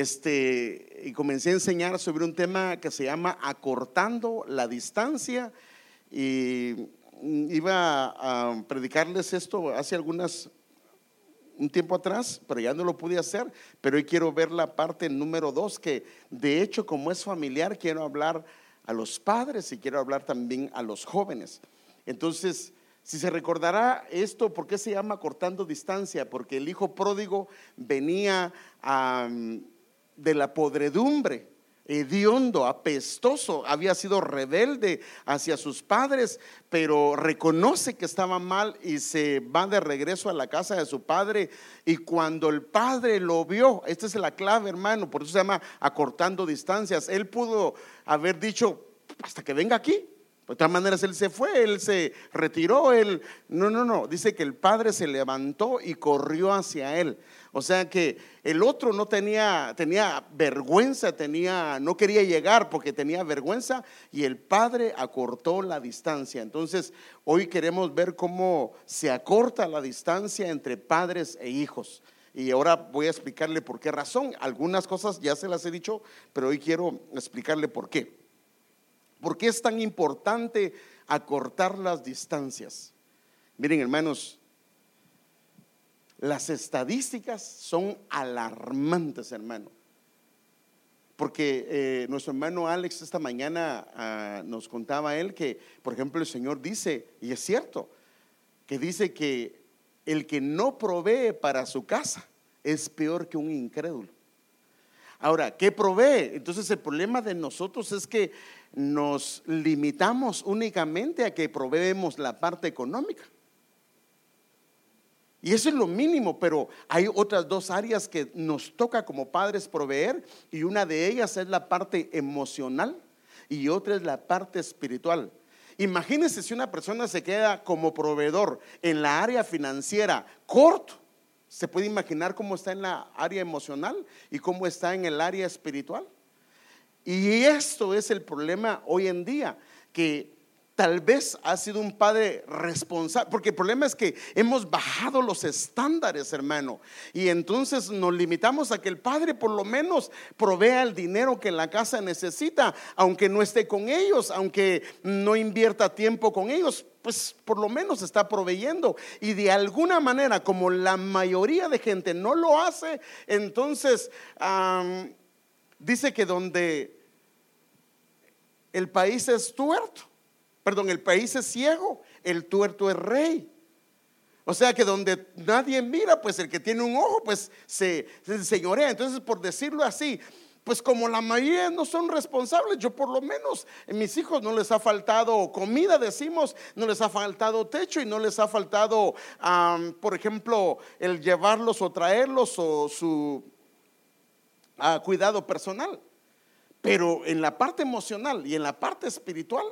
este, y comencé a enseñar sobre un tema que se llama acortando la distancia y iba a predicarles esto hace algunas un tiempo atrás, pero ya no lo pude hacer, pero hoy quiero ver la parte número dos, que de hecho como es familiar, quiero hablar a los padres y quiero hablar también a los jóvenes. Entonces, si se recordará esto, ¿por qué se llama cortando distancia? Porque el hijo pródigo venía de la podredumbre hediondo, apestoso, había sido rebelde hacia sus padres, pero reconoce que estaba mal y se va de regreso a la casa de su padre. Y cuando el padre lo vio, esta es la clave, hermano, por eso se llama acortando distancias. Él pudo haber dicho, hasta que venga aquí. De todas maneras, él se fue, él se retiró, él... No, no, no, dice que el padre se levantó y corrió hacia él. O sea que el otro no tenía, tenía vergüenza, tenía, no quería llegar porque tenía vergüenza y el padre acortó la distancia. Entonces, hoy queremos ver cómo se acorta la distancia entre padres e hijos. Y ahora voy a explicarle por qué razón. Algunas cosas ya se las he dicho, pero hoy quiero explicarle por qué. ¿Por qué es tan importante acortar las distancias? Miren, hermanos, las estadísticas son alarmantes, hermano. Porque eh, nuestro hermano Alex esta mañana ah, nos contaba él que, por ejemplo, el Señor dice, y es cierto, que dice que el que no provee para su casa es peor que un incrédulo. Ahora, ¿qué provee? Entonces el problema de nosotros es que nos limitamos únicamente a que proveemos la parte económica. Y eso es lo mínimo, pero hay otras dos áreas que nos toca como padres proveer y una de ellas es la parte emocional y otra es la parte espiritual. Imagínense si una persona se queda como proveedor en la área financiera corto, se puede imaginar cómo está en la área emocional y cómo está en el área espiritual. Y esto es el problema hoy en día, que tal vez ha sido un padre responsable, porque el problema es que hemos bajado los estándares, hermano, y entonces nos limitamos a que el padre por lo menos provea el dinero que la casa necesita, aunque no esté con ellos, aunque no invierta tiempo con ellos, pues por lo menos está proveyendo. Y de alguna manera, como la mayoría de gente no lo hace, entonces dice que donde el país es tuerto, perdón, el país es ciego, el tuerto es rey. O sea que donde nadie mira, pues el que tiene un ojo, pues se, señorea. Entonces, por decirlo así, pues como la mayoría no son responsables, yo por lo menos en mis hijos no les ha faltado comida, decimos, no les ha faltado techo y no les ha faltado, por ejemplo, el llevarlos o traerlos o su ah, cuidado personal. Pero en la parte emocional y en la parte espiritual,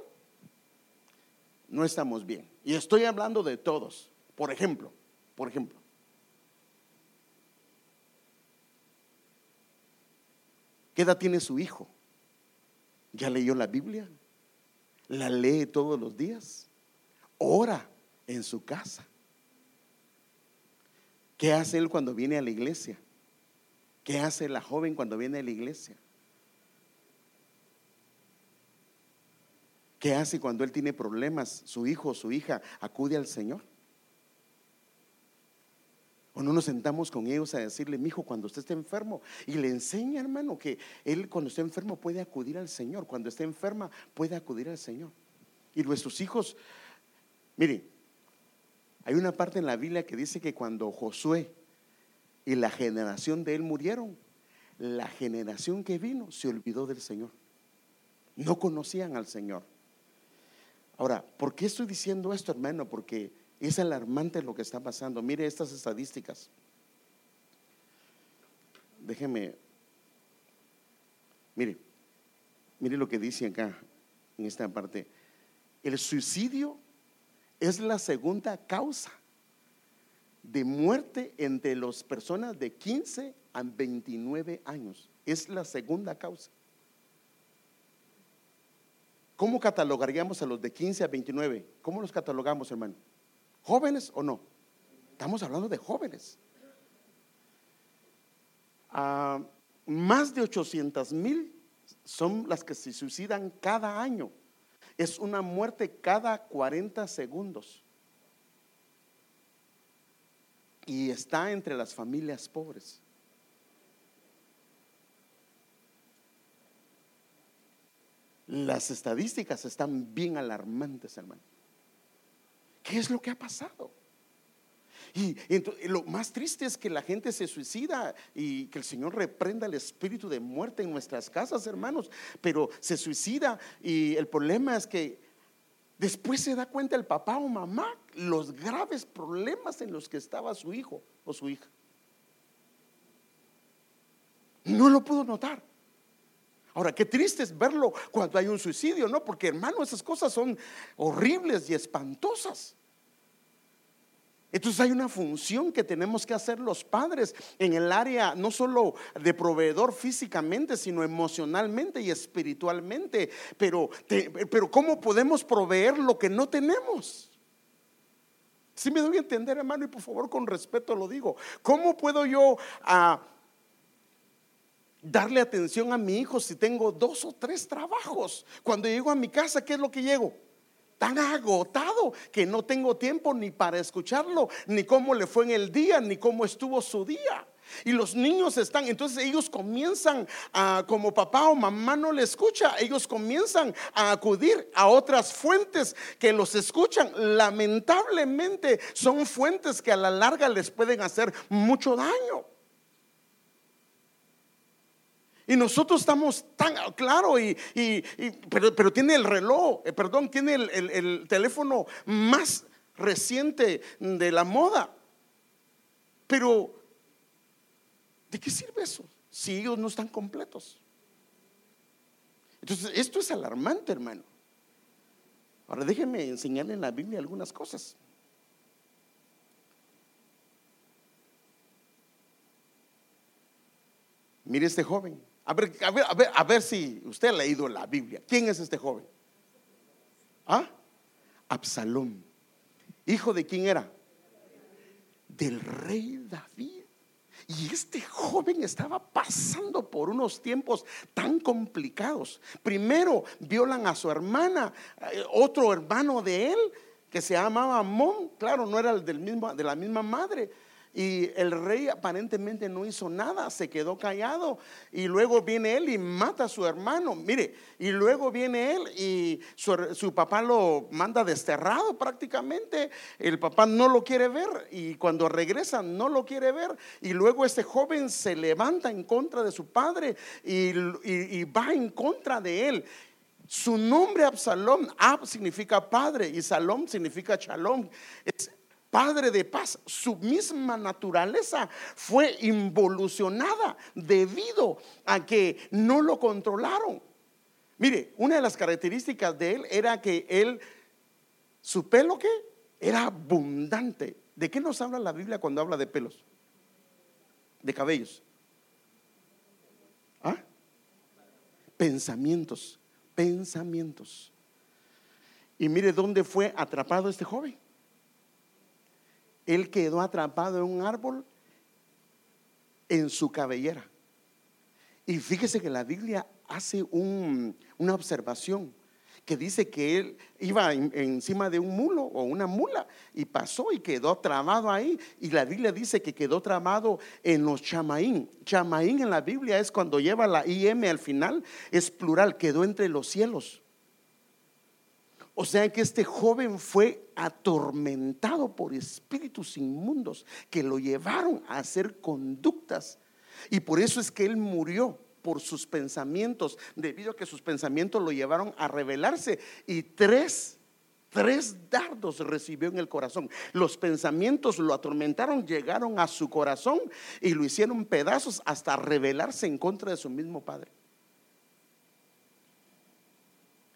no estamos bien. Y estoy hablando de todos. Por ejemplo, por ejemplo, ¿qué edad tiene su hijo? ¿Ya leyó la Biblia? ¿La lee todos los días? ¿Ora en su casa? ¿Qué hace él cuando viene a la iglesia? ¿Qué hace la joven cuando viene a la iglesia? ¿Qué hace cuando él tiene problemas? Su hijo o su hija acude al Señor. O no nos sentamos con ellos a decirle, mi hijo, cuando usted esté enfermo, y le enseña, hermano, que él cuando esté enfermo puede acudir al Señor, cuando esté enferma puede acudir al Señor. Y nuestros hijos, miren, hay una parte en la Biblia que dice que cuando Josué y la generación de él murieron, la generación que vino se olvidó del Señor. No conocían al Señor. Ahora, ¿por qué estoy diciendo esto, hermano? Porque es alarmante lo que está pasando. Mire estas estadísticas. Déjeme, mire, mire lo que dice acá en esta parte. El suicidio es la segunda causa de muerte entre las personas de 15 a 29 años. Es la segunda causa. ¿Cómo catalogaríamos a los de 15 a 29? ¿Cómo los catalogamos, hermano? ¿Jóvenes o no? Estamos hablando de jóvenes. Ah, más de 800 mil son las que se suicidan cada año. Es una muerte cada 40 segundos. Y está entre las familias pobres. Las estadísticas están bien alarmantes, hermano. ¿Qué es lo que ha pasado? Y, lo más triste es que la gente se suicida y que el Señor reprenda el espíritu de muerte en nuestras casas, hermanos. Pero se suicida y el problema es que después se da cuenta el papá o mamá los graves problemas en los que estaba su hijo o su hija. No lo pudo notar. Ahora, qué triste es verlo cuando hay un suicidio, ¿no? Porque hermano, esas cosas son horribles y espantosas. Entonces hay una función que tenemos que hacer los padres en el área no solo de proveedor físicamente, sino emocionalmente y espiritualmente. Pero, pero ¿cómo podemos proveer lo que no tenemos? Si me doy a entender, hermano, y por favor con respeto lo digo. ¿Cómo puedo yo ah, darle atención a mi hijo si tengo dos o tres trabajos? Cuando llego a mi casa, ¿qué es lo que llego? tan agotado que no tengo tiempo ni para escucharlo, ni cómo le fue en el día, ni cómo estuvo su día. Y los niños están, entonces ellos comienzan a, como papá o mamá no le escucha, ellos comienzan a acudir a otras fuentes que los escuchan. Lamentablemente son fuentes que a la larga les pueden hacer mucho daño. Y nosotros estamos tan claro, y, pero, tiene el reloj, eh, perdón, tiene el, teléfono más reciente de la moda. Pero, ¿de qué sirve eso si ellos no están completos? Entonces, esto es alarmante, hermano. Ahora déjenme enseñarle en la Biblia algunas cosas. Mire este joven. A ver, a ver, a ver, si usted ha leído la Biblia. ¿Quién es este joven? ¿Ah? Absalón. ¿Hijo de quién era? Del rey David. Y este joven estaba pasando por unos tiempos tan complicados. Primero violan a su hermana, eh, otro hermano de él que se llamaba Amón, claro, no era el del mismo, de la misma madre y el rey aparentemente no hizo nada, se quedó callado. Y luego viene él y mata a su hermano. Mire, y luego viene él y su, papá lo manda desterrado prácticamente. El papá no lo quiere ver y cuando regresa no lo quiere ver. Y luego este joven se levanta en contra de su padre y, va en contra de él. Su nombre Absalom, Ab significa padre y Salom significa shalom. Es Padre de paz, su misma naturaleza fue involucionada debido a que no lo controlaron. Mire, una de las características de él era que él, su pelo que era abundante. ¿De qué nos habla la Biblia cuando habla de pelos? De cabellos. ¿Ah? Pensamientos, pensamientos. Y mire dónde fue atrapado este joven él quedó atrapado en un árbol en su cabellera. Y fíjese que la Biblia hace una observación que dice que él iba encima de un mulo o una mula y pasó y quedó trabado ahí. Y la Biblia dice que quedó trabado en los chamaín. Chamaín en la Biblia es cuando lleva la IM al final, es plural, quedó entre los cielos. O sea que este joven fue atormentado por espíritus inmundos que lo llevaron a hacer conductas. Y por eso es que él murió por sus pensamientos, debido a que sus pensamientos lo llevaron a rebelarse. Y tres, tres dardos recibió en el corazón. Los pensamientos lo atormentaron, llegaron a su corazón y lo hicieron pedazos hasta rebelarse en contra de su mismo padre.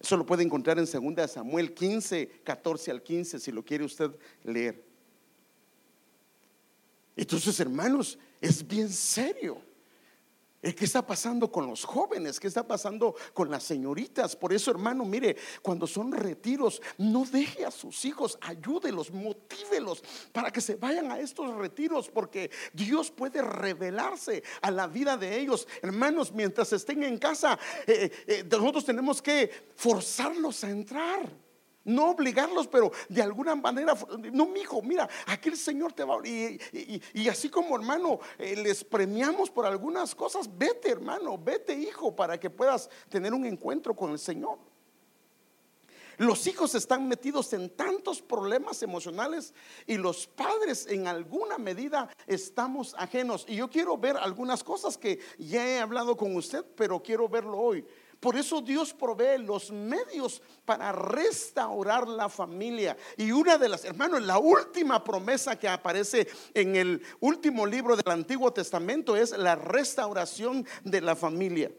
Eso lo puede encontrar en 2 Samuel 15, 14 al 15, si lo quiere usted leer. Entonces, hermanos, es bien serio. Eh, ¿Qué está pasando con los jóvenes? ¿Qué está pasando con las señoritas? Por eso, hermano, mire, cuando son retiros, no deje a sus hijos, ayúdelos, motívelos para que se vayan a estos retiros, porque Dios puede revelarse a la vida de ellos. Hermanos, mientras estén en casa, eh, eh, nosotros tenemos que forzarlos a entrar. No obligarlos, pero de alguna manera, no, mi hijo, mira, aquí el Señor te va a. Y, así como hermano, eh, les premiamos por algunas cosas, vete hermano, vete hijo, para que puedas tener un encuentro con el Señor. Los hijos están metidos en tantos problemas emocionales y los padres en alguna medida estamos ajenos. Y yo quiero ver algunas cosas que ya he hablado con usted, pero quiero verlo hoy. Por eso Dios provee los medios para restaurar la familia. Y una de las, hermanos, la última promesa que aparece en el último libro del Antiguo Testamento es la restauración de la familia.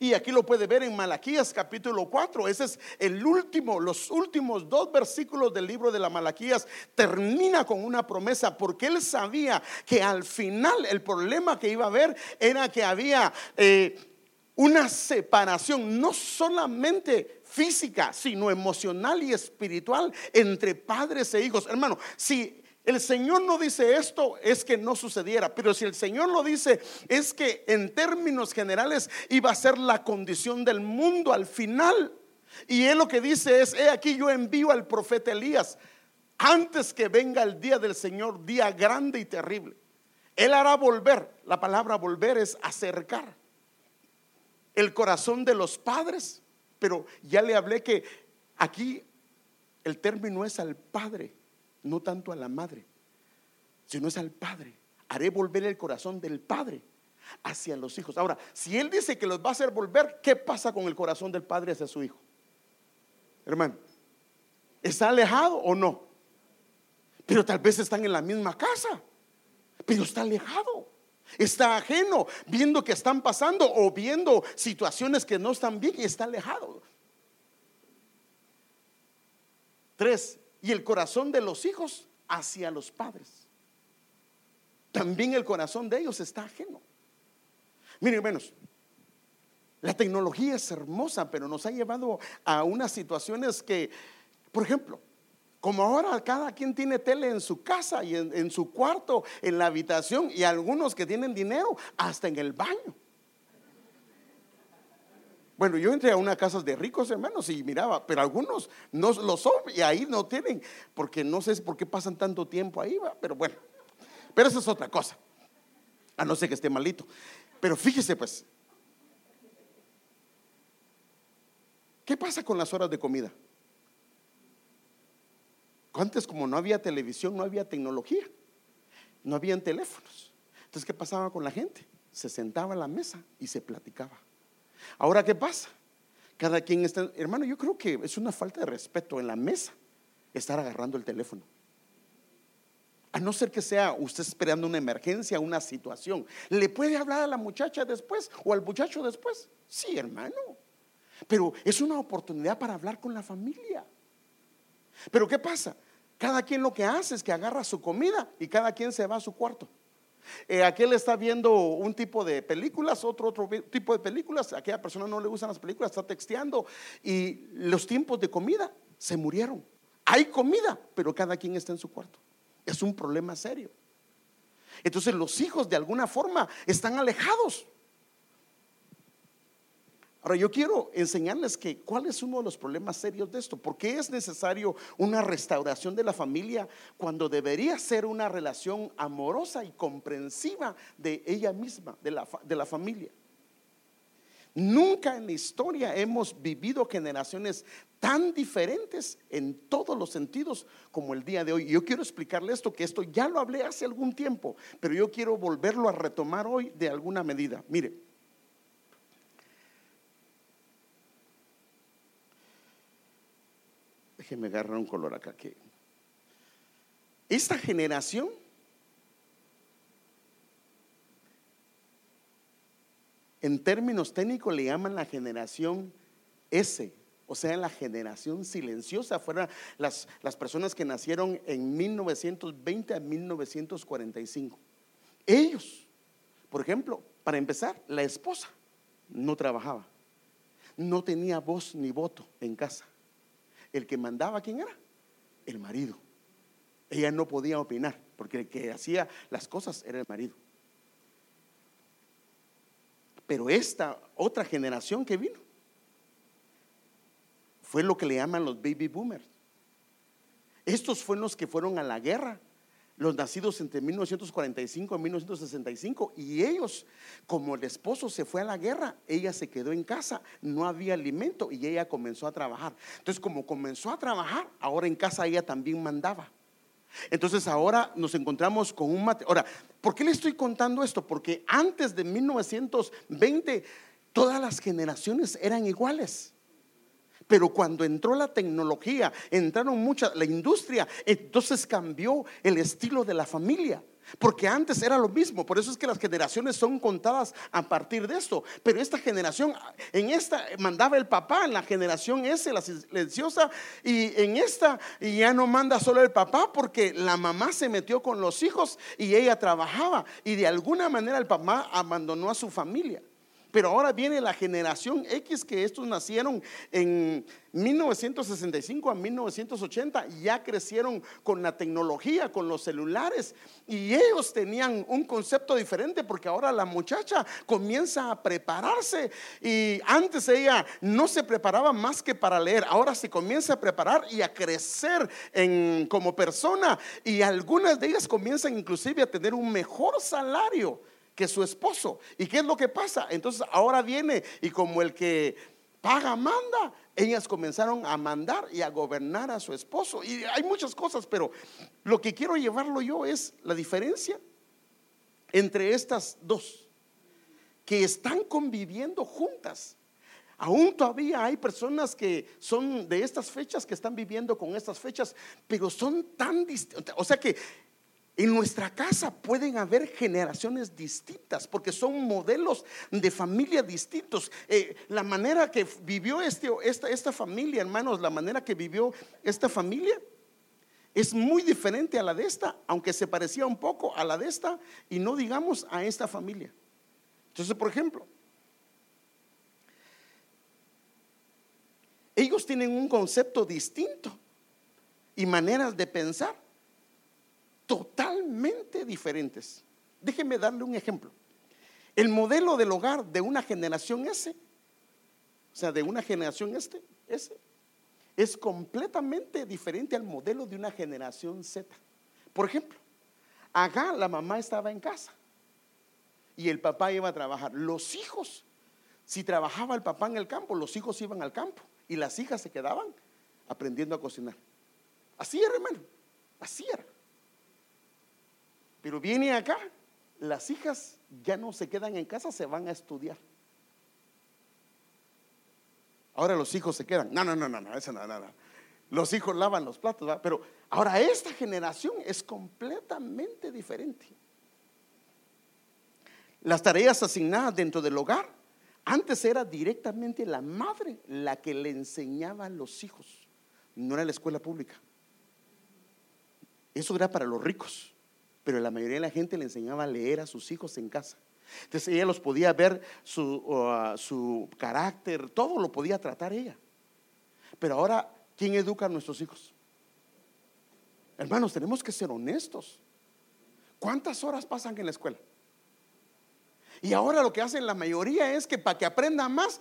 Y aquí lo puede ver en Malaquías capítulo 4. Ese es el último, los últimos dos versículos del libro de la Malaquías. Termina con una promesa porque él sabía que al final el problema que iba a haber era que había... Eh, una separación no solamente física, sino emocional y espiritual entre padres e hijos. Hermano, si el Señor no dice esto, es que no sucediera. Pero si el Señor lo dice, es que en términos generales iba a ser la condición del mundo al final. Y él lo que dice es, he aquí yo envío al profeta Elías antes que venga el día del Señor, día grande y terrible. Él hará volver. La palabra volver es acercar el corazón de los padres, pero ya le hablé que aquí el término es al padre, no tanto a la madre, sino es al padre. Haré volver el corazón del padre hacia los hijos. Ahora, si él dice que los va a hacer volver, ¿qué pasa con el corazón del padre hacia su hijo? Hermano, ¿está alejado o no? Pero tal vez están en la misma casa, pero está alejado. Está ajeno, viendo que están pasando o viendo situaciones que no están bien y está alejado. Tres, y el corazón de los hijos hacia los padres. También el corazón de ellos está ajeno. Miren, hermanos, la tecnología es hermosa, pero nos ha llevado a unas situaciones que, por ejemplo, como ahora cada quien tiene tele en su casa y en, su cuarto, en la habitación, y algunos que tienen dinero hasta en el baño. Bueno, yo entré a una casa de ricos hermanos y miraba, pero algunos no lo son y ahí no tienen, porque no sé por qué pasan tanto tiempo ahí, pero bueno, pero eso es otra cosa, a no ser que esté malito. Pero fíjese pues, ¿qué pasa con las horas de comida? Antes como no había televisión, no había tecnología, no habían teléfonos. Entonces, ¿qué pasaba con la gente? Se sentaba a la mesa y se platicaba. Ahora, ¿qué pasa? Cada quien está, hermano, yo creo que es una falta de respeto en la mesa estar agarrando el teléfono. A no ser que sea usted esperando una emergencia, una situación. ¿Le puede hablar a la muchacha después o al muchacho después? Sí, hermano. Pero es una oportunidad para hablar con la familia. Pero ¿qué pasa? Cada quien lo que hace es que agarra su comida y cada quien se va a su cuarto. Eh, aquel está viendo un tipo de películas, otro, otro tipo de películas. aquella persona no le gustan las películas, está texteando. Y los tiempos de comida se murieron. Hay comida, pero cada quien está en su cuarto. Es un problema serio. Entonces los hijos de alguna forma están alejados. Ahora yo quiero enseñarles que cuál es uno de los problemas serios de esto. ¿Por qué es necesario una restauración de la familia cuando debería ser una relación amorosa y comprensiva de ella misma, de la, de la familia? Nunca en la historia hemos vivido generaciones tan diferentes en todos los sentidos como el día de hoy. Yo quiero explicarle esto, que esto ya lo hablé hace algún tiempo, pero yo quiero volverlo a retomar hoy de alguna medida. Mire, Déjeme agarrar un color acá que esta generación en términos técnicos le llaman la generación S, o sea, la generación silenciosa, fueron las, las personas que nacieron en 1920 a 1945. Ellos Por ejemplo, para empezar, la esposa no trabajaba, no tenía voz ni voto en casa. El que mandaba, ¿quién era? El marido. Ella no podía opinar, porque el que hacía las cosas era el marido. Pero esta otra generación que vino fue lo que le llaman los baby boomers. Estos fueron los que fueron a la guerra, los nacidos entre 1945 y 1965. Y ellos, como el esposo se fue a la guerra, ella se quedó en casa, no había alimento y ella comenzó a trabajar. Entonces, como comenzó a trabajar, ahora en casa ella también mandaba. Entonces ahora nos encontramos con un mate. Ahora, ¿por qué le estoy contando esto? Porque antes de 1920 todas las generaciones eran iguales. Pero cuando entró la tecnología, entraron muchas, la industria, entonces cambió el estilo de la familia. Porque antes era lo mismo, por eso es que las generaciones son contadas a partir de esto. Pero esta generación, en esta mandaba el papá, en la generación S, la silenciosa, y en esta ya no manda solo el papá porque la mamá se metió con los hijos y ella trabajaba. Y de alguna manera el papá abandonó a su familia. Pero ahora viene la generación X que estos nacieron en 1965 a 1980, ya crecieron con la tecnología, con los celulares. Y ellos tenían un concepto diferente porque ahora la muchacha comienza a prepararse. Y antes ella no se preparaba más que para leer, ahora se comienza a preparar y a crecer como persona. Y algunas de ellas comienzan inclusive a tener un mejor salario que su esposo. ¿Y qué es lo que pasa? Entonces ahora viene y como el que paga manda, ellas comenzaron a mandar y a gobernar a su esposo. Y hay muchas cosas, pero lo que quiero llevarlo yo es la diferencia entre estas dos, que están conviviendo juntas. Aún todavía hay personas que son de estas fechas, que están viviendo con estas fechas, pero son tan distintas. O sea que en nuestra casa pueden haber generaciones distintas porque son modelos de familia distintos. Eh, la manera que vivió este, esta, esta familia, hermanos, la manera que vivió esta familia es muy diferente a la de esta, aunque se parecía un poco a la de esta y no digamos a esta familia. Entonces, por ejemplo, ellos tienen un concepto distinto y maneras de pensar totalmente diferentes. Déjeme darle un ejemplo. El modelo del hogar de una generación S, o sea, de una generación este, S, es completamente diferente al modelo de una generación Z. Por ejemplo, acá la mamá estaba en casa y el papá iba a trabajar. Los hijos, si trabajaba el papá en el campo, los hijos iban al campo y las hijas se quedaban aprendiendo a cocinar. Así era, hermano, así era. Pero viene acá, las hijas ya no se quedan en casa, se van a estudiar. Ahora los hijos se quedan. No, no, no, no, no, eso no, no, no. Los hijos lavan los platos, pero ahora esta generación es completamente diferente. Las tareas asignadas dentro del hogar, antes era directamente la madre la que le enseñaba a los hijos, no era la escuela pública. Eso era para los ricos pero la mayoría de la gente le enseñaba a leer a sus hijos en casa. Entonces ella los podía ver su, uh, su carácter, todo lo podía tratar ella. Pero ahora, ¿quién educa a nuestros hijos? Hermanos, tenemos que ser honestos. ¿Cuántas horas pasan en la escuela? Y ahora lo que hacen la mayoría es que para que aprenda más,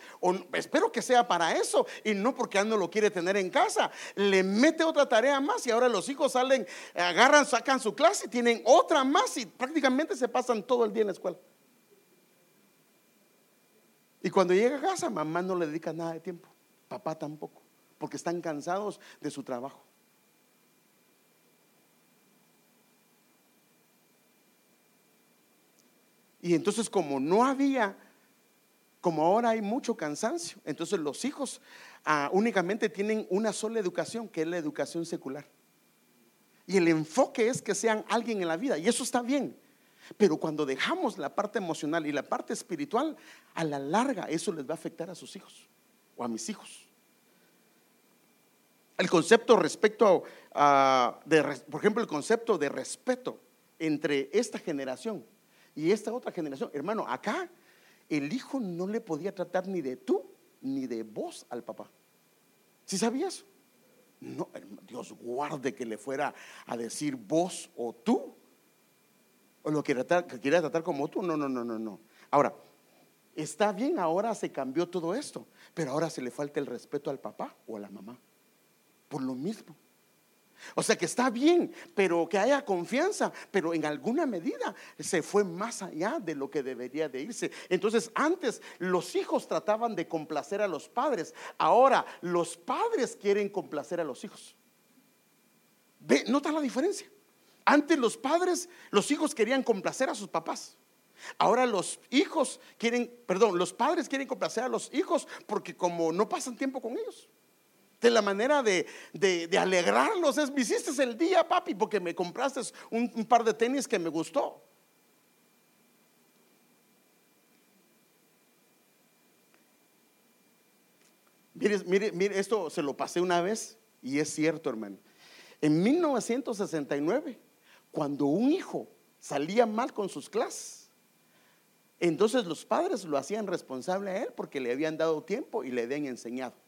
espero que sea para eso, y no porque no lo quiere tener en casa, le mete otra tarea más y ahora los hijos salen, agarran, sacan su clase y tienen otra más y prácticamente se pasan todo el día en la escuela. Y cuando llega a casa, mamá no le dedica nada de tiempo, papá tampoco, porque están cansados de su trabajo. Y entonces como no había, como ahora hay mucho cansancio, entonces los hijos ah, únicamente tienen una sola educación, que es la educación secular. Y el enfoque es que sean alguien en la vida, y eso está bien. Pero cuando dejamos la parte emocional y la parte espiritual, a la larga eso les va a afectar a sus hijos o a mis hijos. El concepto respecto a, por ejemplo, el concepto de respeto entre esta generación Y esta otra generación, hermano, acá el hijo no le podía tratar ni de tú ni de vos al papá. ¿Sí sabías? No, Dios guarde que le fuera a decir vos o tú. O lo que, tratar, quiera tratar como tú. No, no, no, no, no. Ahora, está bien, ahora se cambió todo esto. Pero ahora se le falta el respeto al papá o a la mamá. Por lo mismo. O sea que está bien, pero que haya confianza, pero en alguna medida se fue más allá de lo que debería de irse. Entonces antes los hijos trataban de complacer a los padres, ahora los padres quieren complacer a los hijos. ¿Ve? ¿Nota la diferencia? Antes los padres, los hijos querían complacer a sus papás. Ahora los hijos quieren, perdón, los padres quieren complacer a los hijos porque como no pasan tiempo con ellos de la manera de, alegrarlos es, me hiciste el día, papi, porque me compraste un, par de tenis que me gustó. Mire, mire, mire, esto se lo pasé una vez y es cierto, hermano. En 1969, cuando un hijo salía mal con sus clases, entonces los padres lo hacían responsable a él porque le habían dado tiempo y le habían enseñado.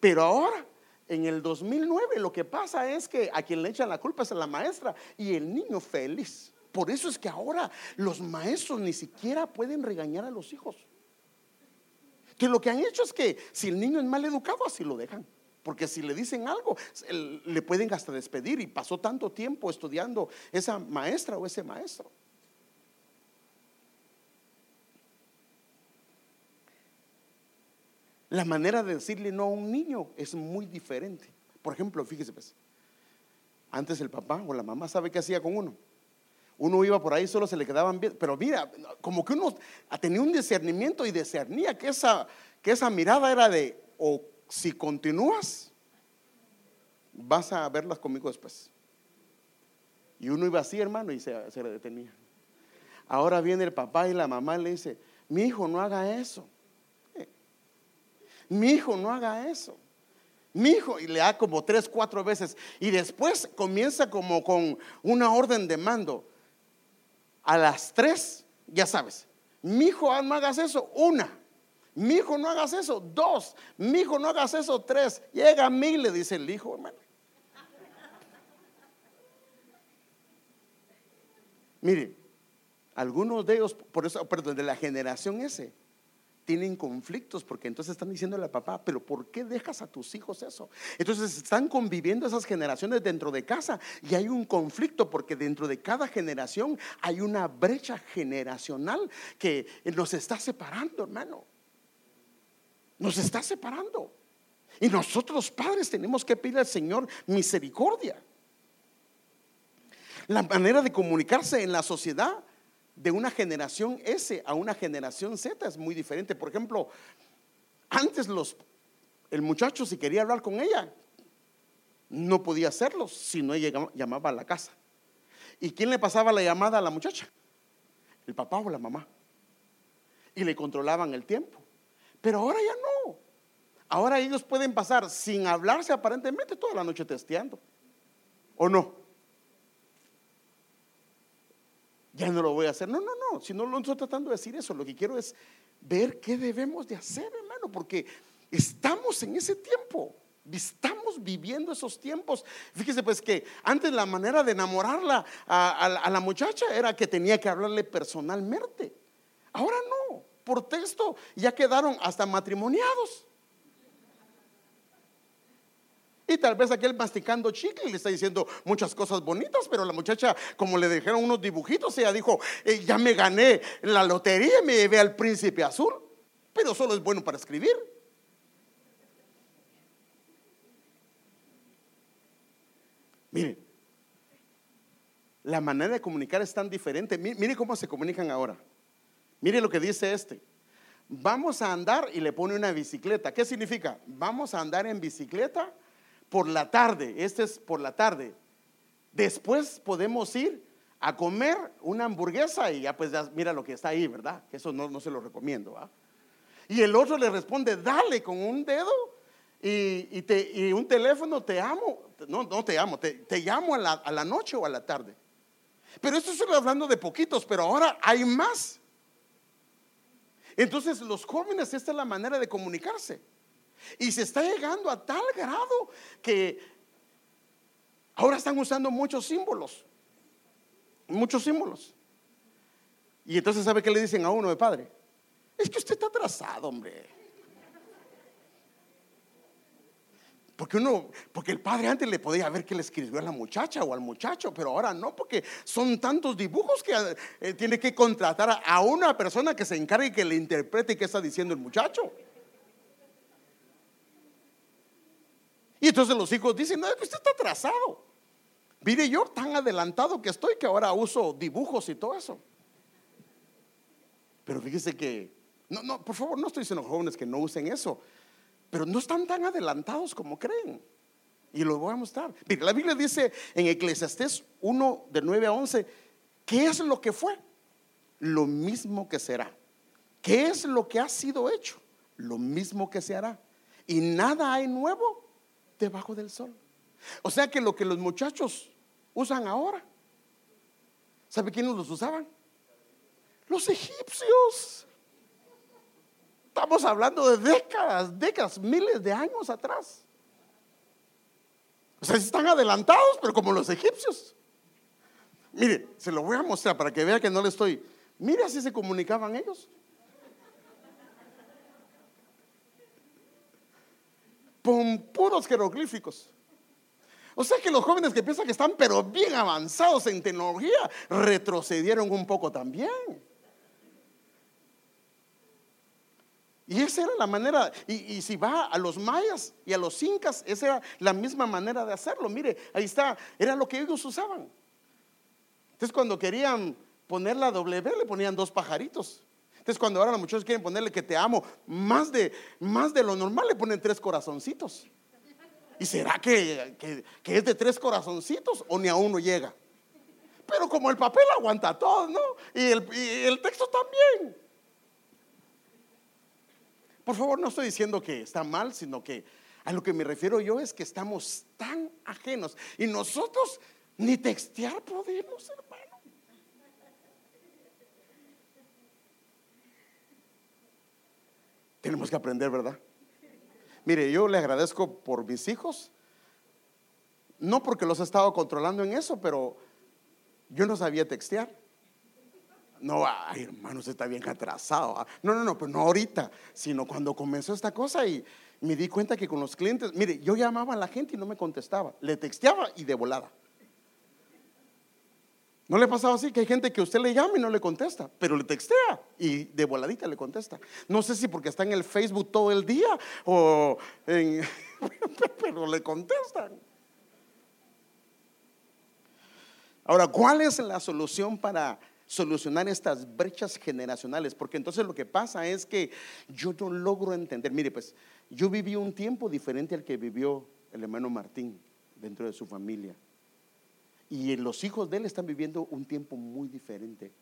Pero ahora, en el 2009, lo que pasa es que a quien le echan la culpa es a la maestra y el niño feliz. Por eso es que ahora los maestros ni siquiera pueden regañar a los hijos. Que lo que han hecho es que si el niño es mal educado, así lo dejan. Porque si le dicen algo, le pueden hasta despedir y pasó tanto tiempo estudiando esa maestra o ese maestro. La manera de decirle no a un niño es muy diferente. Por ejemplo, fíjese pues, antes el papá o la mamá sabe qué hacía con uno. Uno iba por ahí, solo se le quedaban bien, pero mira, como que uno tenía un discernimiento y discernía que esa, que esa mirada era de, o si continúas, vas a verlas conmigo después. Y uno iba así, hermano, y se, se le detenía. Ahora viene el papá y la mamá le dice, mi hijo, no haga eso mi hijo, no haga eso. Mi hijo, y le da como tres, cuatro veces. Y después comienza como con una orden de mando. A las tres, ya sabes, mi hijo, ah, no hagas eso, una. Mi hijo, no hagas eso, dos. Mi hijo, no hagas eso, tres. Llega a mí, le dice el hijo, hermano. Mire, algunos de ellos, por eso, perdón, de la generación ese, tienen conflictos porque entonces están diciendo a papá, pero ¿por qué dejas a tus hijos eso? Entonces están conviviendo esas generaciones dentro de casa y hay un conflicto porque dentro de cada generación hay una brecha generacional que nos está separando, hermano. Nos está separando. Y nosotros padres tenemos que pedir al Señor misericordia. La manera de comunicarse en la sociedad de una generación S a una generación Z es muy diferente. Por ejemplo, antes los, el muchacho si quería hablar con ella, no podía hacerlo si no llamaba a la casa. ¿Y quién le pasaba la llamada a la muchacha? El papá o la mamá. Y le controlaban el tiempo. Pero ahora ya no. Ahora ellos pueden pasar sin hablarse aparentemente toda la noche testeando. ¿O no? Ya no lo voy a hacer. No, no, no, si no lo estoy tratando de decir eso, lo que quiero es ver qué debemos de hacer, hermano, porque estamos en ese tiempo. Estamos viviendo esos tiempos. Fíjese pues que antes la manera de enamorarla a, la muchacha era que tenía que hablarle personalmente. Ahora no, por texto ya quedaron hasta matrimoniados. Y tal vez aquel masticando chicle le está diciendo muchas cosas bonitas, pero la muchacha, como le dijeron unos dibujitos, ella dijo, eh, ya me gané la lotería y me llevé al príncipe azul, pero solo es bueno para escribir. Miren, la manera de comunicar es tan diferente. Mire cómo se comunican ahora. Mire lo que dice este. Vamos a andar y le pone una bicicleta. ¿Qué significa? Vamos a andar en bicicleta por la tarde, este es por la tarde. Después podemos ir a comer una hamburguesa y ya pues mira lo que está ahí, ¿verdad? Eso no, se lo recomiendo. Y el otro le responde, dale con un dedo y, un teléfono, te amo. No, no te amo, te, llamo a la, a la noche o a la tarde. Pero esto estoy hablando de poquitos, pero ahora hay más. Entonces los jóvenes, esta es la manera de comunicarse. Y se está llegando a tal grado que ahora están usando muchos símbolos. Muchos símbolos. Y entonces, ¿sabe qué le dicen a uno de padre? Es que usted está atrasado, hombre. Porque uno, porque el padre antes le podía ver que le escribió a la muchacha o al muchacho, pero ahora no, porque son tantos dibujos que eh, tiene que contratar a, una persona que se encargue que le interprete qué está diciendo el muchacho. Y entonces los hijos dicen, no, usted está atrasado. Mire yo tan adelantado que estoy que ahora uso dibujos y todo eso. Pero fíjese que, no, no, por favor, no estoy diciendo jóvenes que no usen eso pero no están tan adelantados como creen. Y lo voy a mostrar. la Biblia dice en Eclesiastés 1 de 9 a 11, ¿qué es lo que fue? Lo mismo que será. ¿Qué es lo que ha sido hecho? Lo mismo que se hará. Y nada hay nuevo debajo del sol. O sea que lo que los muchachos usan ahora, ¿sabe quiénes los usaban? Los egipcios. Estamos hablando de décadas, décadas, miles de años atrás. O sea, están adelantados, pero como los egipcios. Mire, se lo voy a mostrar para que vea que no le estoy. Mire, así se comunicaban ellos. Con puros jeroglíficos. O sea que los jóvenes que piensan que están pero bien avanzados en tecnología retrocedieron un poco también. Y esa era la manera, y, si va a los mayas y a los incas, esa era la misma manera de hacerlo. Mire, ahí está, era lo que ellos usaban. Entonces cuando querían poner la W, le ponían dos pajaritos. Entonces cuando ahora los muchachos quieren ponerle que te amo, más de, más de lo normal le ponen tres corazoncitos. ¿Y será que, que es de tres corazoncitos o ni a uno llega? Pero como el papel aguanta todo, ¿no? Y el, y el texto también. Por favor, no estoy diciendo que está mal, sino que a lo que me refiero yo es que estamos tan ajenos y nosotros ni textear podemos, hermano. Tenemos que aprender, ¿verdad? Mire, yo le agradezco por mis hijos, no porque los he estado controlando en eso, pero yo no sabía textear. No, ay, hermano, usted está bien atrasado. Ah. No, no, no, pero no ahorita, sino cuando comenzó esta cosa y me di cuenta que con los clientes, mire, yo llamaba a la gente y no me contestaba, le texteaba y de volada. ¿No le ha pasado así? Que hay gente que usted le llama y no le contesta, pero le textea y de voladita le contesta. No sé si porque está en el Facebook todo el día o en... pero le contestan. Ahora, ¿cuál es la solución para solucionar estas brechas generacionales, porque entonces lo que pasa es que yo no logro entender, mire pues, yo viví un tiempo diferente al que vivió el hermano Martín dentro de su familia. Y los hijos de él están viviendo un tiempo muy diferente.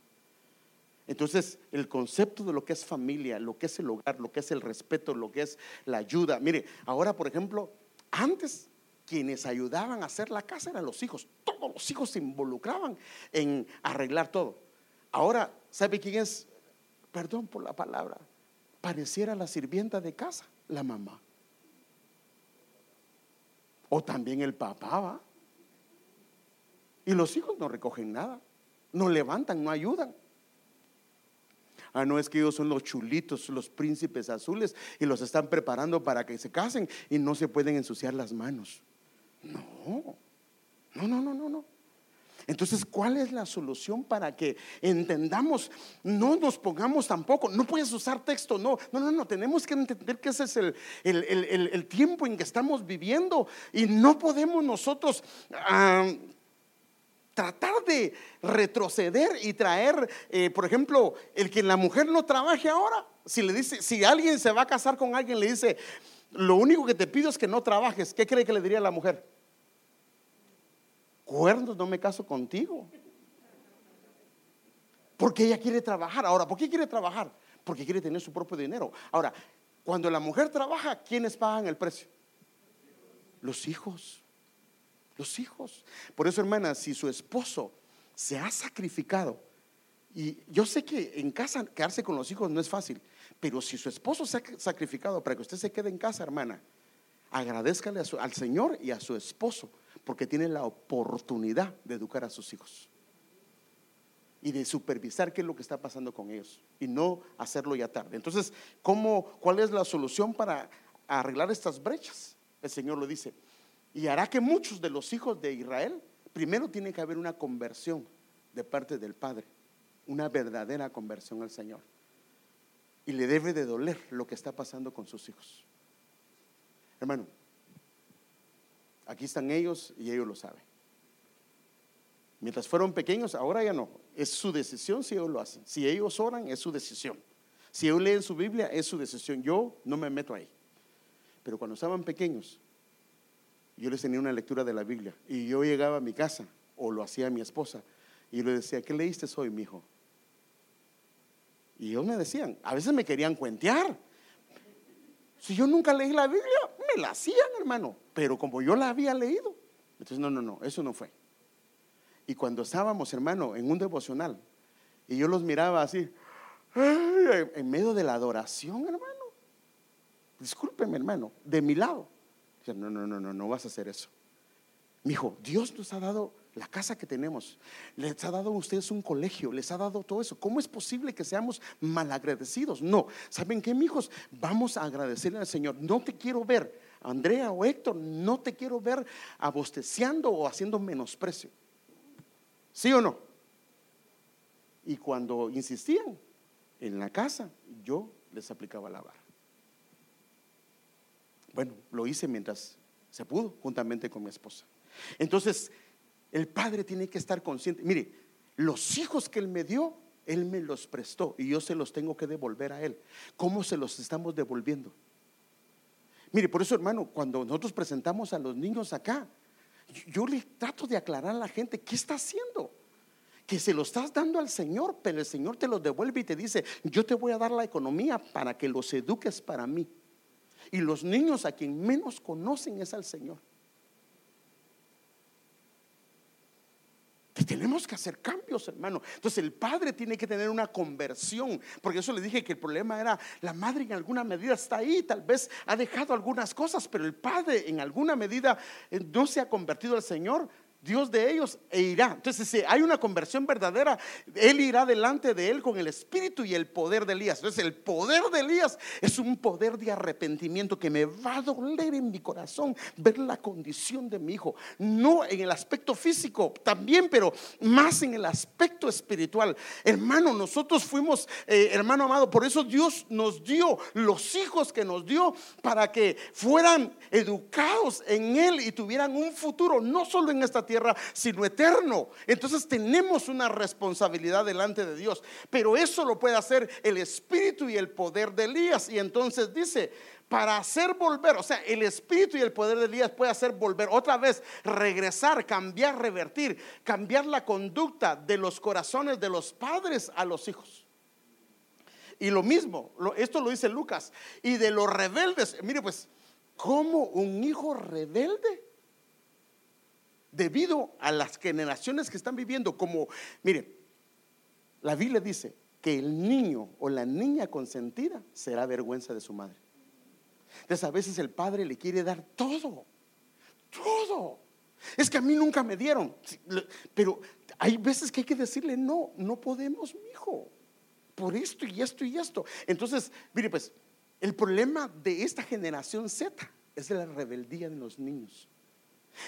Entonces, el concepto de lo que es familia, lo que es el hogar, lo que es el respeto, lo que es la ayuda. Mire, ahora, por ejemplo, antes quienes ayudaban a hacer la casa eran los hijos. Todos los hijos se involucraban en arreglar todo. Ahora, ¿sabe quién es? Perdón por la palabra. Pareciera la sirvienta de casa, la mamá. O también el papá va. Y los hijos no recogen nada. No levantan, no ayudan. Ah, no es que ellos son los chulitos, los príncipes azules y los están preparando para que se casen y no se pueden ensuciar las manos. No, no, no, no, no, no. Entonces, ¿cuál es la solución para que entendamos? No nos pongamos tampoco, no puedes usar texto, no, no, no, no, tenemos que entender que ese es el, tiempo en que estamos viviendo y no podemos nosotros... tratar de retroceder y traer, eh, por ejemplo, el que la mujer no trabaje ahora. Si le dice, si alguien se va a casar con alguien, le dice, lo único que te pido es que no trabajes. ¿Qué cree que le diría a la mujer? cuernos, no me caso contigo. Porque ella quiere trabajar. Ahora, ¿por qué quiere trabajar? Porque quiere tener su propio dinero. Ahora, cuando la mujer trabaja, ¿quiénes pagan el precio? Los hijos. Los hijos. Por eso, hermana, si su esposo se ha sacrificado. Y yo sé que en casa quedarse con los hijos no es fácil, pero si su esposo se ha sacrificado para que usted se quede en casa, hermana, agradezcale al Señor y a su esposo, porque tiene la oportunidad de educar a sus hijos y de supervisar qué es lo que está pasando con ellos y no hacerlo ya tarde. Entonces, ¿cómo, ¿cuál es la solución para arreglar estas brechas? El Señor lo dice. Y hará que muchos de los hijos de Israel, primero tiene que haber una conversión de parte del Padre, una verdadera conversión al Señor. Y le debe de doler lo que está pasando con sus hijos. Hermano, aquí están ellos y ellos lo saben. Mientras fueron pequeños, ahora ya no. Es su decisión si ellos lo hacen. Si ellos oran, es su decisión. Si ellos leen su Biblia, es su decisión. Yo no me meto ahí. Pero cuando estaban pequeños, yo les tenía una lectura de la Biblia y yo llegaba a mi casa o lo hacía mi esposa y le decía, ¿qué leíste hoy, mi hijo? Y ellos me decían, a veces me querían cuentear. Si yo nunca leí la Biblia, me la hacían, hermano. Pero como yo la había leído, entonces no, no, no, eso no fue. Y cuando estábamos, hermano, en un devocional, y yo los miraba así, en medio de la adoración, hermano. Discúlpeme, hermano, de mi lado. No, no, no, no, no vas a hacer eso. Mi hijo, Dios nos ha dado la casa que tenemos, les ha dado a ustedes un colegio, les ha dado todo eso. ¿Cómo es posible que seamos malagradecidos? No, ¿saben qué, hijos? Vamos a agradecerle al Señor. No te quiero ver, Andrea o Héctor, no te quiero ver abosteciando o haciendo menosprecio. ¿Sí o no? Y cuando insistían en la casa, yo les aplicaba la vara. Bueno, lo hice mientras se pudo, juntamente con mi esposa. Entonces, el padre tiene que estar consciente. Mire, los hijos que él me dio, él me los prestó y yo se los tengo que devolver a él. ¿Cómo se los estamos devolviendo? Mire, por eso, hermano, cuando nosotros presentamos a los niños acá, yo le trato de aclarar a la gente, ¿qué está haciendo? Que se lo estás dando al Señor, pero el Señor te lo devuelve y te dice, yo te voy a dar la economía para que los eduques para mí. Y los niños a quien menos conocen es al Señor. tenemos que hacer cambios, hermano. Entonces el padre tiene que tener una conversión, porque eso le dije que el problema era la madre en alguna medida está ahí, tal vez ha dejado algunas cosas, pero el padre en alguna medida eh, no se ha convertido al Señor, Dios de ellos e irá. Entonces, si hay una conversión verdadera, Él irá delante de Él con el espíritu y el poder de Elías. Entonces, el poder de Elías es un poder de arrepentimiento que me va a doler en mi corazón ver la condición de mi hijo. No en el aspecto físico también, pero más en el aspecto espiritual. Hermano, nosotros fuimos, eh, hermano amado, por eso Dios nos dio los hijos que nos dio para que fueran educados en Él y tuvieran un futuro, no solo en esta tierra sino eterno. Entonces tenemos una responsabilidad delante de Dios. Pero eso lo puede hacer el espíritu y el poder de Elías. Y entonces dice, para hacer volver, o sea, el espíritu y el poder de Elías puede hacer volver otra vez, regresar, cambiar, revertir, cambiar la conducta de los corazones de los padres a los hijos. Y lo mismo, esto lo dice Lucas, y de los rebeldes, mire pues, ¿cómo un hijo rebelde debido a las generaciones que están viviendo, como, mire, la Biblia dice que el niño o la niña consentida será vergüenza de su madre. Entonces a veces el padre le quiere dar todo, todo. Es que a mí nunca me dieron, pero hay veces que hay que decirle, no, no podemos, mi hijo, por esto y esto y esto. Entonces, mire, pues, el problema de esta generación Z es la rebeldía de los niños.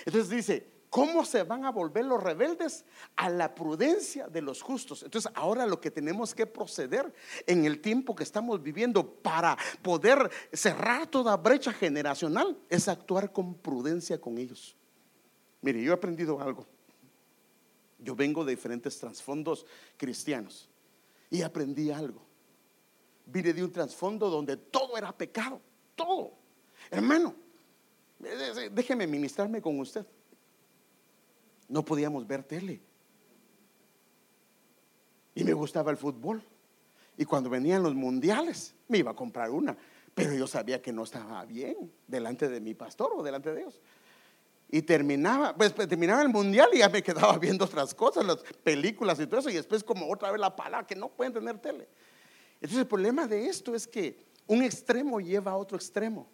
Entonces dice, ¿Cómo se van a volver los rebeldes? A la prudencia de los justos. Entonces ahora lo que tenemos que proceder en el tiempo que estamos viviendo para poder cerrar toda brecha generacional es actuar con prudencia con ellos. Mire, yo he aprendido algo. Yo vengo de diferentes trasfondos cristianos y aprendí algo. Vine de un trasfondo donde todo era pecado, todo. Hermano, déjeme ministrarme con usted no podíamos ver tele. Y me gustaba el fútbol. Y cuando venían los mundiales, me iba a comprar una. Pero yo sabía que no estaba bien delante de mi pastor o delante de Dios. Y terminaba, pues, pues, terminaba el mundial y ya me quedaba viendo otras cosas, las películas y todo eso, y después como otra vez la palabra que no pueden tener tele. Entonces el problema de esto es que un extremo lleva a otro extremo.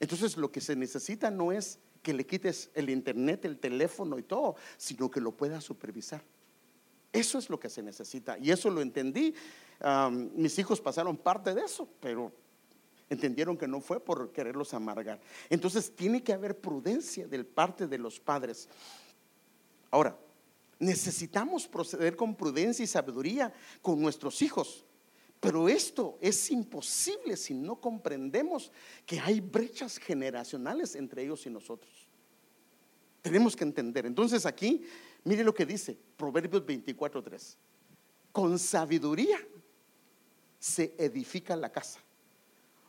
Entonces lo que se necesita no es que le quites el internet, el teléfono y todo, sino que lo puedas supervisar. Eso es lo que se necesita. Y eso lo entendí. mis hijos pasaron parte de eso, pero entendieron que no fue por quererlos amargar. Entonces tiene que haber prudencia del parte de los padres. Ahora, necesitamos proceder con prudencia y sabiduría con nuestros hijos. Pero esto es imposible si no comprendemos que hay brechas generacionales entre ellos y nosotros. Tenemos que entender. Entonces aquí, mire lo que dice Proverbios 24:3. Con sabiduría se edifica la casa.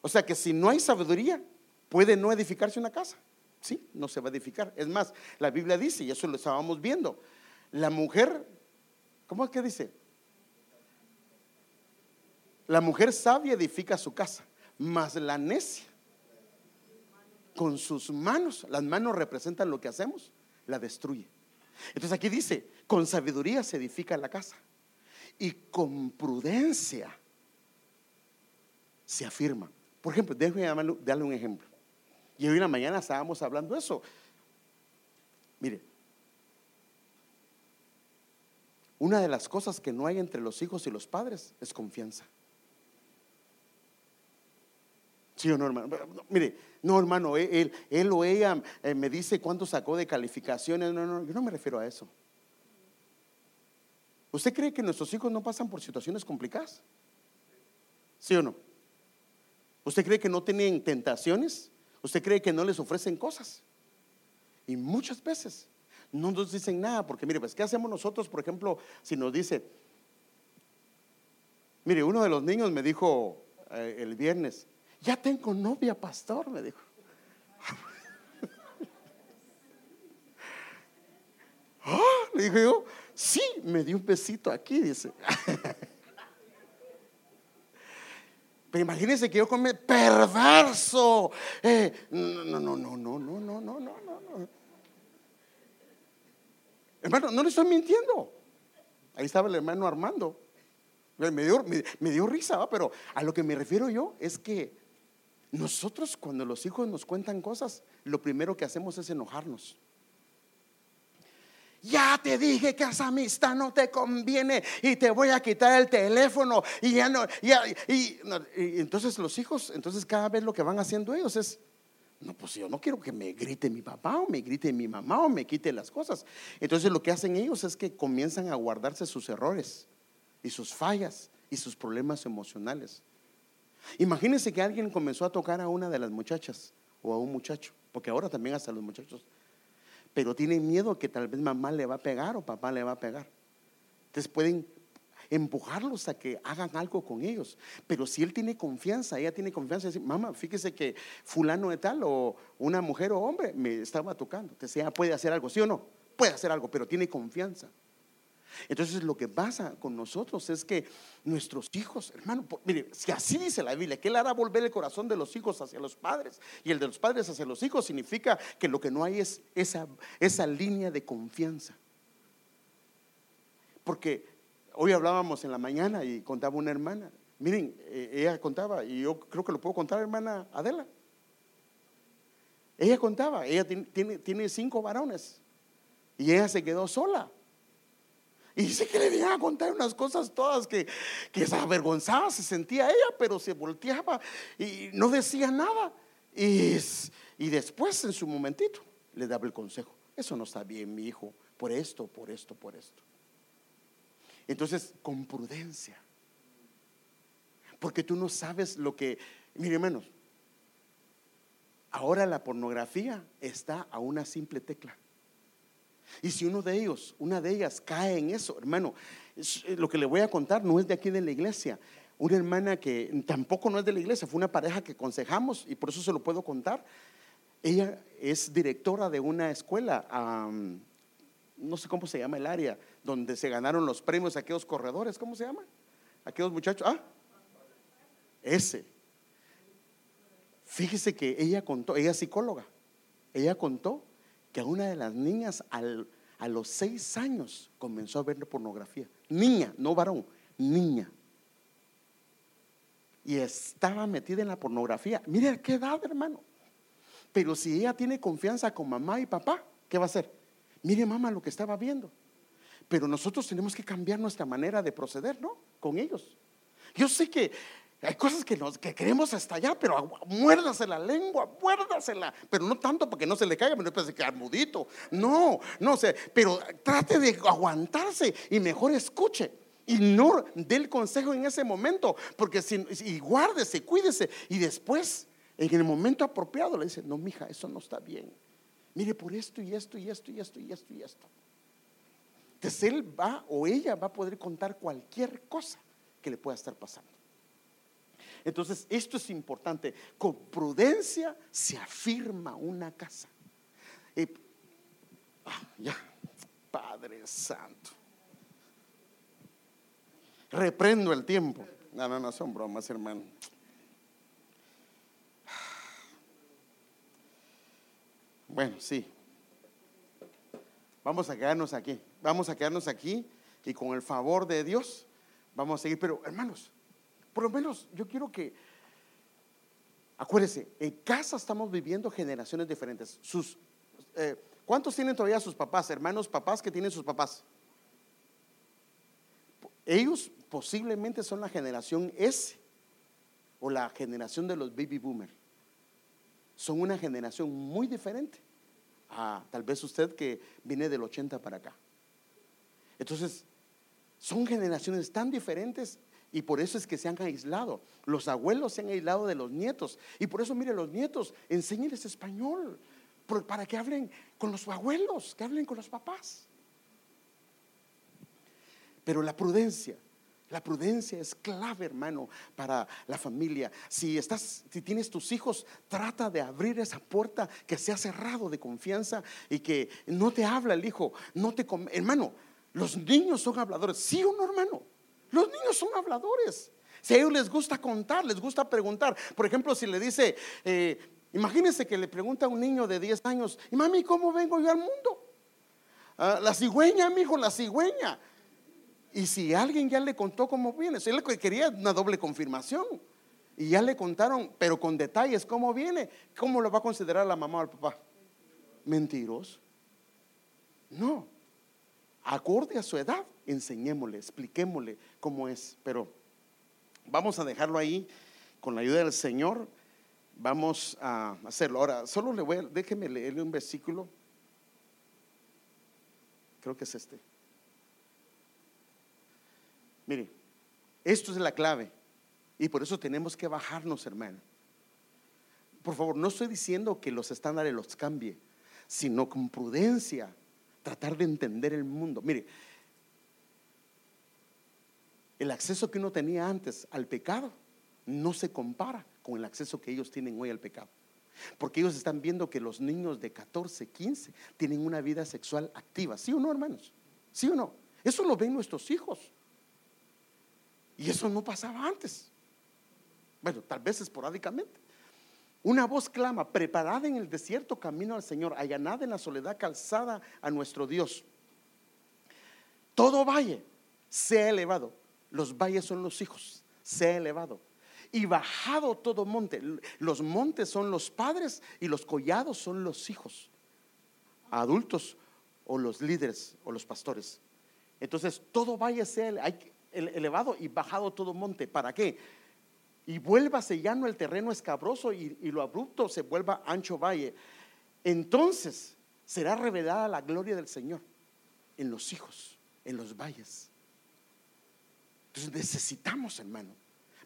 O sea que si no hay sabiduría, puede no edificarse una casa. Sí, no se va a edificar. Es más, la Biblia dice, y eso lo estábamos viendo, la mujer, ¿cómo es que dice? La mujer sabia edifica su casa, mas la necia con sus manos, las manos representan lo que hacemos, la destruye. Entonces aquí dice, con sabiduría se edifica la casa y con prudencia se afirma. Por ejemplo, déjeme darle un ejemplo. Y hoy en la mañana estábamos hablando eso. Mire, una de las cosas que no hay entre los hijos y los padres es confianza. Sí o no, hermano. Mire, no, hermano, él, él o ella eh, me dice cuánto sacó de calificaciones. No, no, yo no me refiero a eso. ¿Usted cree que nuestros hijos no pasan por situaciones complicadas? ¿Sí o no? ¿Usted cree que no tienen tentaciones? ¿Usted cree que no les ofrecen cosas? Y muchas veces no nos dicen nada, porque mire, pues, ¿qué hacemos nosotros, por ejemplo, si nos dice, mire, uno de los niños me dijo eh, el viernes, ya tengo novia, pastor, me dijo. ah, le dije yo, sí, me dio un besito aquí, dice. Pero imagínense que yo come perverso. no, no, no, no, no, no, no, no, no, no. Hermano, no le estoy mintiendo. Ahí estaba el hermano Armando. Me dio, me, dio risa, pero a lo que me refiero yo es que nosotros cuando los hijos nos cuentan cosas, lo primero que hacemos es enojarnos. Ya te dije que esa amistad no te conviene y te voy a quitar el teléfono y ya no, y, entonces los hijos, entonces cada vez lo que van haciendo ellos es, no, pues yo no quiero que me grite mi papá o me grite mi mamá o me quite las cosas. Entonces lo que hacen ellos es que comienzan a guardarse sus errores y sus fallas y sus problemas emocionales. Imagínense que alguien comenzó a tocar a una de las muchachas o a un muchacho, porque ahora también hasta los muchachos pero tienen miedo que tal vez mamá le va a pegar o papá le va a pegar. Entonces pueden empujarlos a que hagan algo con ellos. Pero si él tiene confianza, ella tiene confianza, decir, mamá, fíjese que fulano de tal o una mujer o hombre me estaba tocando. Entonces ella puede hacer algo, ¿sí o no? Puede hacer algo, pero tiene confianza. Entonces lo que pasa con nosotros es que nuestros hijos, hermano, mire, si así dice la Biblia, que Él hará volver el corazón de los hijos hacia los padres y el de los padres hacia los hijos, significa que lo que no hay es esa, línea de confianza. Porque hoy hablábamos en la mañana y contaba una hermana, miren, eh, ella contaba, y yo creo que lo puedo contar, hermana Adela. Ella contaba, ella tiene cinco varones y ella se quedó sola. Y dice que le venía a contar unas cosas todas que, que se avergonzaba, se sentía ella, pero se volteaba y no decía nada. Y, y después, en su momentito, le daba el consejo. Eso no está bien, mi hijo, por esto, por esto, por esto. Entonces, con prudencia. Porque tú no sabes lo que, mire hermanos, ahora la pornografía está a una simple tecla. Y si uno de ellos, una de ellas cae en eso, hermano, eh, lo que le voy a contar no es de aquí de la iglesia. Una hermana que tampoco no es de la iglesia, fue una pareja que aconsejamos y por eso se lo puedo contar. Ella es directora de una escuela, no sé cómo se llama el área, donde se ganaron los premios aquellos corredores, ¿cómo se llama? Aquellos muchachos, ah, ese. Fíjese que ella contó, ella es psicóloga, ella contó que a una de las niñas a los seis años comenzó a ver pornografía. Niña, no varón, niña. Y estaba metida en la pornografía. Mire qué edad, hermano. Pero si ella tiene confianza con mamá y papá, ¿qué va a hacer? Mire, mamá, lo que estaba viendo. Pero nosotros tenemos que cambiar nuestra manera de proceder, ¿no? Con ellos. Yo sé que hay cosas que, que queremos allá, pero muérdase la lengua, muérdasela. Pero no tanto porque no se le caiga, pero no se quedar mudito. No, no sé, pero trate de aguantarse y mejor escuche. Y no dé el consejo en ese momento, porque si, y guárdese, cuídese. Y después, en el momento apropiado, le dice: No, mija, eso no está bien. Mire, por esto y esto y esto y esto y esto y esto. Entonces él va o ella va a poder contar cualquier cosa que le pueda estar pasando. Entonces, esto es importante. Con prudencia se afirma una casa. Ah, ya, Padre Santo. Reprendo el tiempo. No, no, no son bromas, hermano. Bueno, sí. Vamos a quedarnos aquí. Vamos a quedarnos aquí y con el favor de Dios vamos a seguir. Pero, hermanos, por lo menos yo quiero que, acuérdense, en casa estamos viviendo generaciones diferentes. Eh, ¿Cuántos tienen todavía sus papás, hermanos, papás que tienen sus papás? Ellos posiblemente son la generación S o la generación de los baby boomers. Son una generación muy diferente a tal vez usted que viene del 80 para acá. Entonces, son generaciones tan diferentes y por eso es que se han aislado. Los abuelos se han aislado de los nietos. Y por eso, mire, los nietos, enséñenles español. Para que hablen con los abuelos, que hablen con los papás. Pero la prudencia, la prudencia es clave, hermano, para la familia. Si estás, si tienes tus hijos, trata de abrir esa puerta que se ha cerrado de confianza y que no te habla el hijo, no te, hermano. Los niños son habladores, sí o no, hermano. Los niños son habladores. Si a ellos les gusta contar, les gusta preguntar. Por ejemplo, si le dice, eh, imagínense que le pregunta a un niño de 10 años, y mami, ¿cómo vengo yo al mundo? Ah, la cigüeña, mi hijo, la cigüeña. Y si alguien ya le contó cómo viene, si él quería una doble confirmación. Y ya le contaron, pero con detalles, cómo viene, ¿cómo lo va a considerar la mamá o el papá? Mentiroso. No acorde a su edad, enseñémosle, expliquémosle cómo es. Pero vamos a dejarlo ahí con la ayuda del Señor. Vamos a hacerlo. Ahora, solo le voy a, déjeme leerle un versículo. Creo que es este. Mire, esto es la clave. Y por eso tenemos que bajarnos, hermano. Por favor, no estoy diciendo que los estándares los cambie, sino con prudencia tratar de entender el mundo. Mire, el acceso que uno tenía antes al pecado no se compara con el acceso que ellos tienen hoy al pecado. Porque ellos están viendo que los niños de 14, 15 tienen una vida sexual activa. ¿Sí o no, hermanos? ¿Sí o no? Eso lo ven nuestros hijos. Y eso no pasaba antes. Bueno, tal vez esporádicamente. Una voz clama, preparada en el desierto camino al Señor, allanada en la soledad calzada a nuestro Dios. Todo valle sea elevado. Los valles son los hijos, sea elevado. Y bajado todo monte. Los montes son los padres y los collados son los hijos. Adultos o los líderes o los pastores. Entonces, todo valle sea elevado y bajado todo monte. ¿Para qué? Y vuélvase llano el terreno escabroso y, lo abrupto se vuelva ancho valle. Entonces será revelada la gloria del Señor en los hijos, en los valles. Entonces necesitamos, hermano,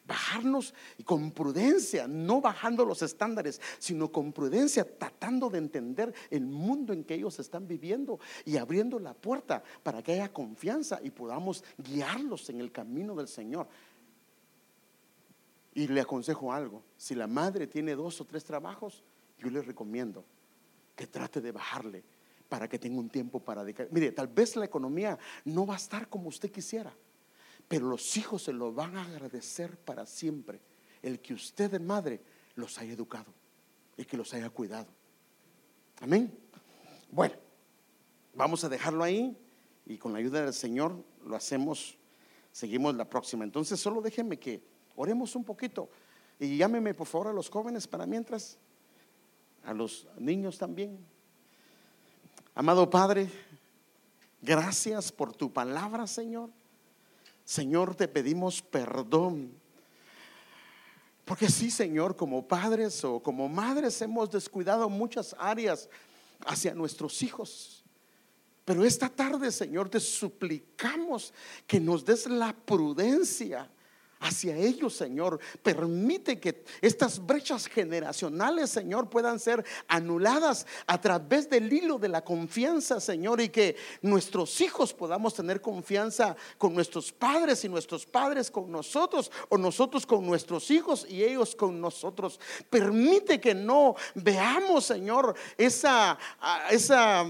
bajarnos y con prudencia, no bajando los estándares, sino con prudencia, tratando de entender el mundo en que ellos están viviendo y abriendo la puerta para que haya confianza y podamos guiarlos en el camino del Señor. Y le aconsejo algo, si la madre tiene dos o tres trabajos, yo le recomiendo que trate de bajarle para que tenga un tiempo para dedicar. Mire, tal vez la economía no va a estar como usted quisiera, pero los hijos se lo van a agradecer para siempre el que usted de madre los haya educado y que los haya cuidado. Amén. Bueno, vamos a dejarlo ahí y con la ayuda del Señor lo hacemos, seguimos la próxima. Entonces solo déjenme que oremos un poquito y llámeme por favor a los jóvenes para mientras, a los niños también. Amado Padre, gracias por tu palabra, Señor. Señor, te pedimos perdón. Porque sí, Señor, como padres o como madres hemos descuidado muchas áreas hacia nuestros hijos. Pero esta tarde, Señor, te suplicamos que nos des la prudencia hacia ellos, Señor. Permite que estas brechas generacionales, Señor, puedan ser anuladas a través del hilo de la confianza, Señor, y que nuestros hijos podamos tener confianza con nuestros padres y nuestros padres con nosotros, o nosotros con nuestros hijos y ellos con nosotros. Permite que no veamos, Señor, esa, esa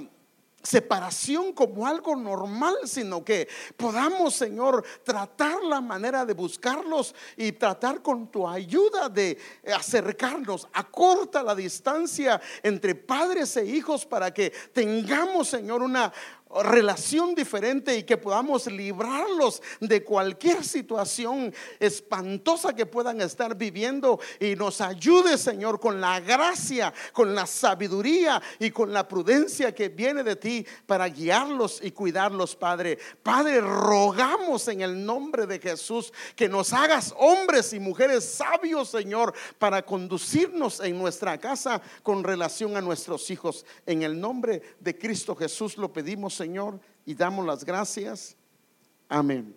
separación como algo normal, sino que podamos, Señor, tratar la manera de buscarlos y tratar con tu ayuda de acercarnos. Acorta la distancia entre padres e hijos para que tengamos, Señor, una relación diferente y que podamos librarlos de cualquier situación espantosa que puedan estar viviendo y nos ayude Señor con la gracia, con la sabiduría y con la prudencia que viene de ti para guiarlos y cuidarlos Padre. Padre, rogamos en el nombre de Jesús que nos hagas hombres y mujeres sabios Señor para conducirnos en nuestra casa con relación a nuestros hijos. En el nombre de Cristo Jesús lo pedimos Señor, y damos las gracias. Amén.